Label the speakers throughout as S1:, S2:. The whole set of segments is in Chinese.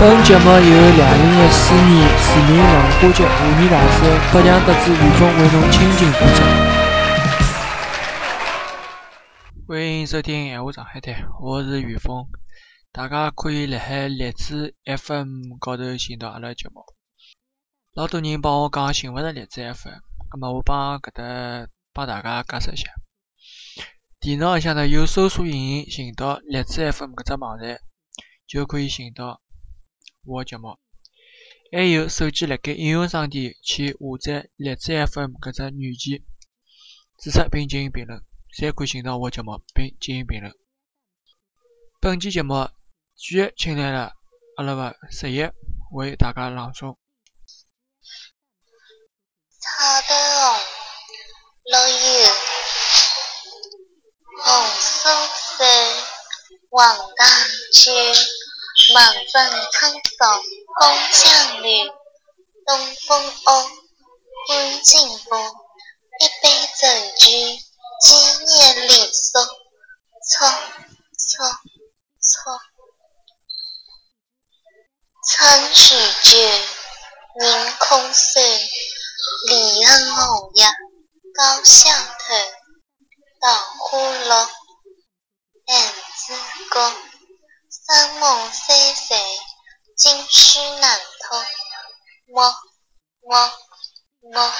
S1: 本节目由两零一四年市民文化节华年大使北强德子于峰为侬倾情播出。欢迎收听《闲话上海滩》，我是于峰。大家可以辣海荔枝 FM 高头寻到阿拉节目。老多人帮我讲寻勿着荔枝 FM，葛末我帮搿搭帮大家解释一下。电脑里向头有搜索引擎，寻到荔枝 FM 搿只网站，就可以寻到。我节目，还有手机辣盖应用商店去下载荔枝 FM 搿只软件，注册并进行评论，侪可以寻到我节目并进行评论。本期节目继续请来了阿拉个十一为大家朗诵。
S2: 草的红，落叶红酥酥，黄大秋。满分苍扫工匠女，东风欧，欢进步，一杯酒酒，纪念礼俗，错错错，春水酒，凝空水，离恨红叶，高相头，稻花落，燕子歌。山盟水誓，今夕难托。么么么。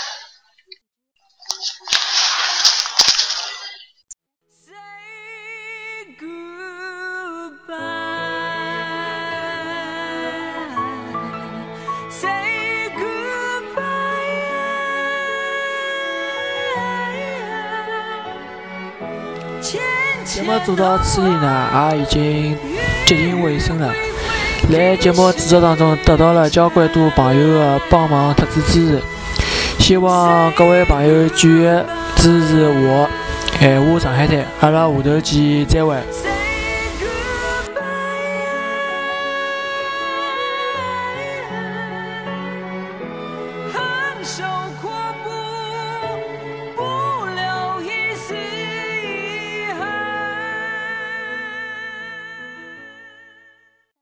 S1: 节目做到此里呢，也已经接近尾声了。在节目制作当中，得到了交关多朋友的帮忙特子支持，希望各位朋友继续支持我《闲话上海滩》，阿拉下头见，再会。